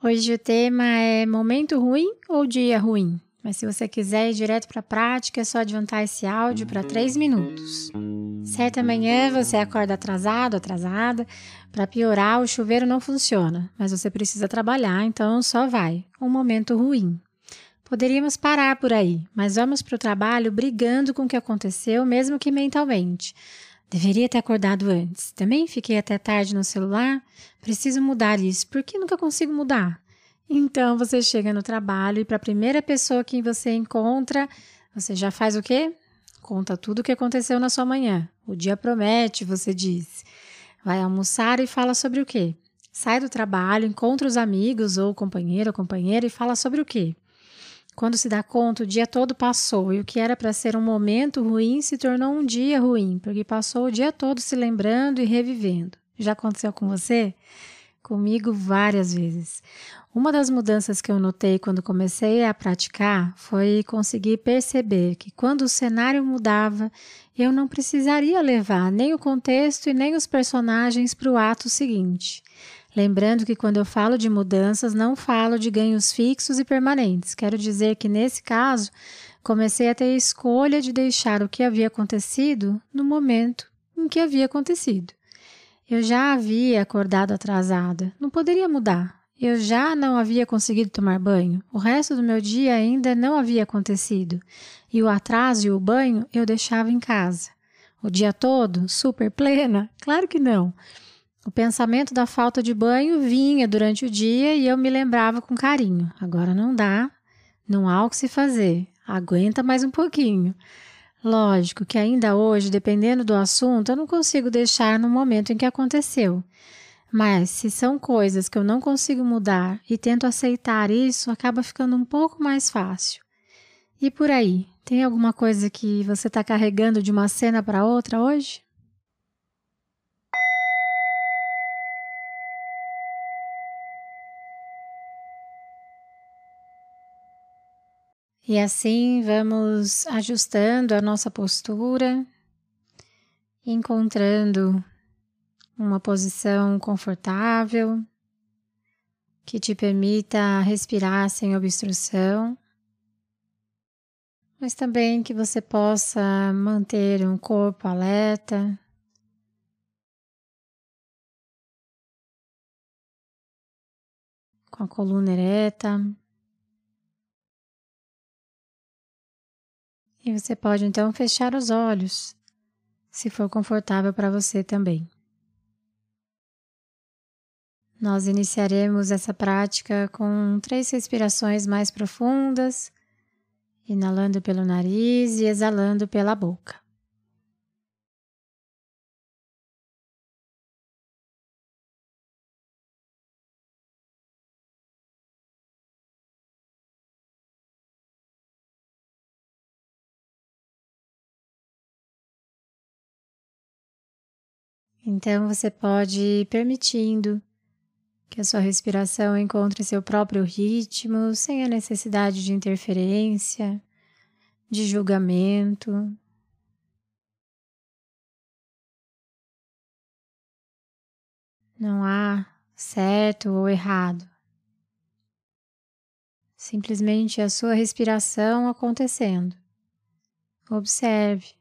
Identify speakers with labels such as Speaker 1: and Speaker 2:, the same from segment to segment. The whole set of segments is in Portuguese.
Speaker 1: Hoje o tema é momento ruim ou dia ruim? Mas se você quiser ir direto para a prática, é só adiantar esse áudio para 3 minutos. Certa manhã você acorda atrasado, atrasada. Para piorar, o chuveiro não funciona, mas você precisa trabalhar, então só vai. Um momento ruim. Poderíamos parar por aí, mas vamos para o trabalho brigando com o que aconteceu, mesmo que mentalmente. Deveria ter acordado antes. Também fiquei até tarde no celular. Preciso mudar isso. Por que nunca consigo mudar? Então você chega no trabalho e para a primeira pessoa que você encontra, você já faz o quê? Conta tudo o que aconteceu na sua manhã. O dia promete, você diz. Vai almoçar e fala sobre o quê? Sai do trabalho, encontra os amigos ou companheiro ou companheira e fala sobre o quê? Quando se dá conta, o dia todo passou e o que era para ser um momento ruim se tornou um dia ruim, porque passou o dia todo se lembrando e revivendo. Já aconteceu com você? Comigo várias vezes. Uma das mudanças que eu notei quando comecei a praticar foi conseguir perceber que quando o cenário mudava, eu não precisaria levar nem o contexto e nem os personagens para o ato seguinte. Lembrando que quando eu falo de mudanças, não falo de ganhos fixos e permanentes. Quero dizer que nesse caso, comecei a ter a escolha de deixar o que havia acontecido no momento em que havia acontecido. Eu já havia acordado atrasada, não poderia mudar. Eu já não havia conseguido tomar banho. O resto do meu dia ainda não havia acontecido. E o atraso e o banho eu deixava em casa. O dia todo, super plena? Claro que não. O pensamento da falta de banho vinha durante o dia e eu me lembrava com carinho. Agora não dá, não há o que se fazer, aguenta mais um pouquinho. Lógico que ainda hoje, dependendo do assunto, eu não consigo deixar no momento em que aconteceu. Mas se são coisas que eu não consigo mudar e tento aceitar isso, acaba ficando um pouco mais fácil. E por aí, tem alguma coisa que você está carregando de uma cena para outra hoje? E assim vamos ajustando a nossa postura, encontrando uma posição confortável que te permita respirar sem obstrução, mas também que você possa manter um corpo alerta. Com a coluna ereta. E você pode então fechar os olhos, se for confortável para você também. Nós iniciaremos essa prática com três respirações mais profundas, inalando pelo nariz e exalando pela boca. Então você pode ir permitindo que a sua respiração encontre seu próprio ritmo, sem a necessidade de interferência, de julgamento. Não há certo ou errado. Simplesmente a sua respiração acontecendo. Observe.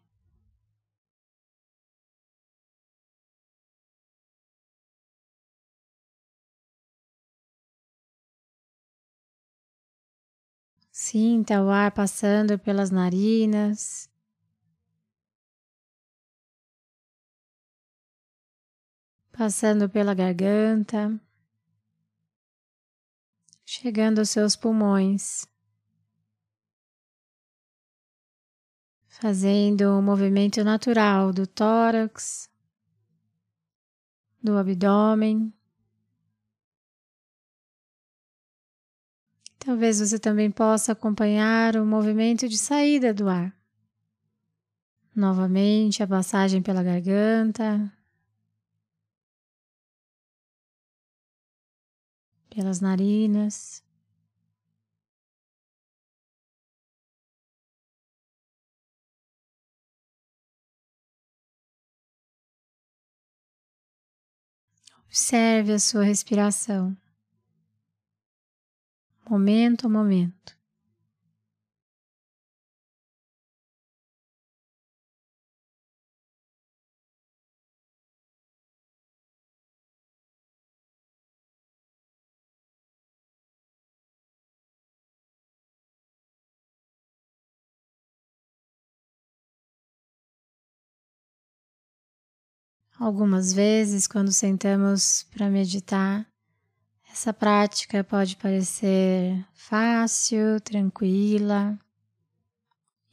Speaker 1: Sinta o ar passando pelas narinas. Passando pela garganta, chegando aos seus pulmões, fazendo o um movimento natural do tórax, do abdômen. Talvez você também possa acompanhar o movimento de saída do ar. Novamente, a passagem pela garganta, pelas narinas. Observe a sua respiração, momento a momento. Algumas vezes, quando sentamos para meditar, essa prática pode parecer fácil, tranquila,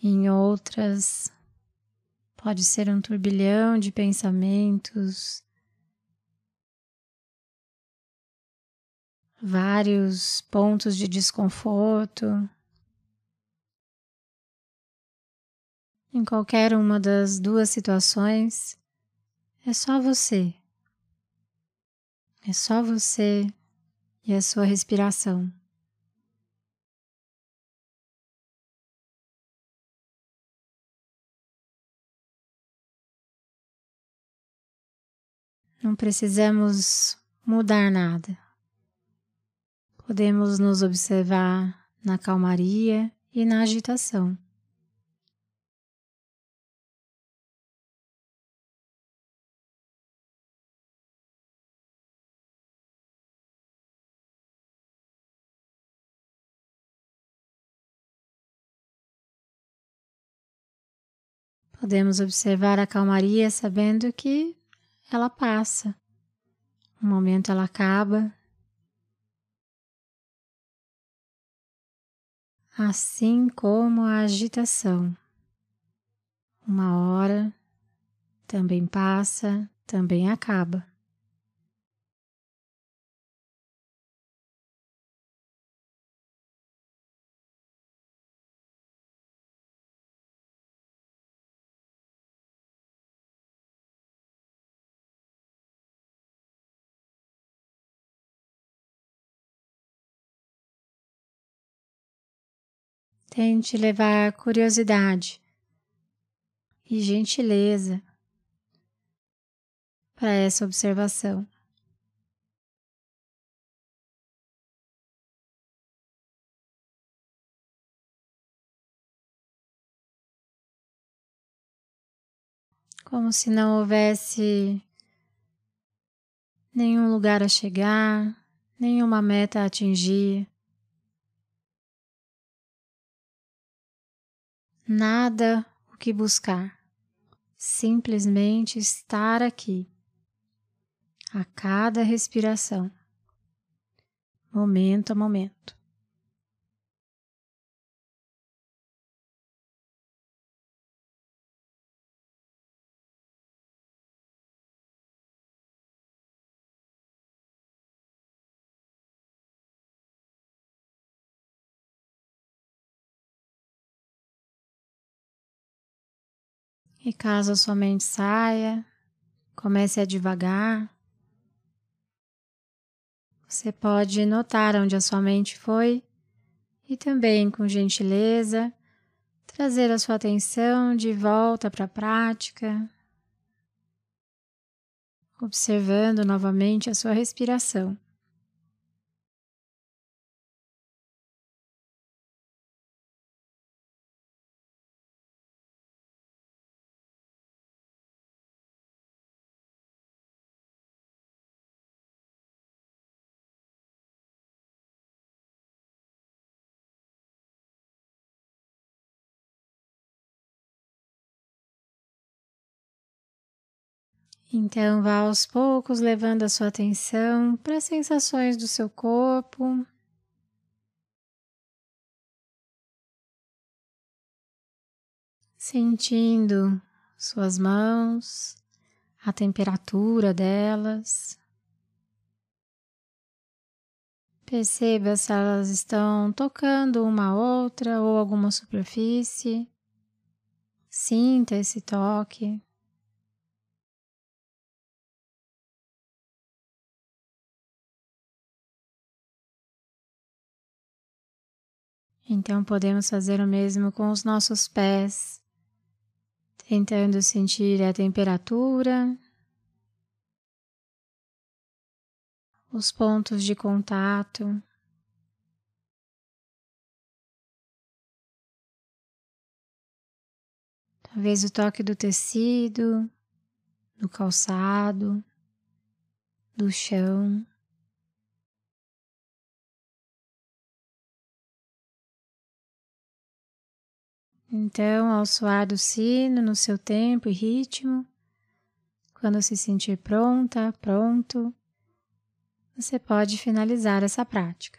Speaker 1: em outras, pode ser um turbilhão de pensamentos, vários pontos de desconforto. Em qualquer uma das duas situações, é só você. É só você e a sua respiração. Não precisamos mudar nada. Podemos nos observar na calmaria e na agitação. Podemos observar a calmaria sabendo que ela passa. Um momento ela acaba. Assim como a agitação. Uma hora também passa, também acaba. Tente levar curiosidade e gentileza para essa observação. Como se não houvesse nenhum lugar a chegar, nenhuma meta a atingir. Nada o que buscar, simplesmente estar aqui, a cada respiração, momento a momento. E caso a sua mente saia, comece a devagar. Você pode notar onde a sua mente foi e também, com gentileza, trazer a sua atenção de volta para a prática, observando novamente a sua respiração. Então, vá aos poucos levando a sua atenção para as sensações do seu corpo. Sentindo suas mãos, a temperatura delas. Perceba se elas estão tocando uma outra ou alguma superfície. Sinta esse toque. Então podemos fazer o mesmo com os nossos pés, tentando sentir a temperatura, os pontos de contato. Talvez o toque do tecido, do calçado, do chão. Então, ao soar do sino no seu tempo e ritmo, quando se sentir pronta, pronto, você pode finalizar essa prática.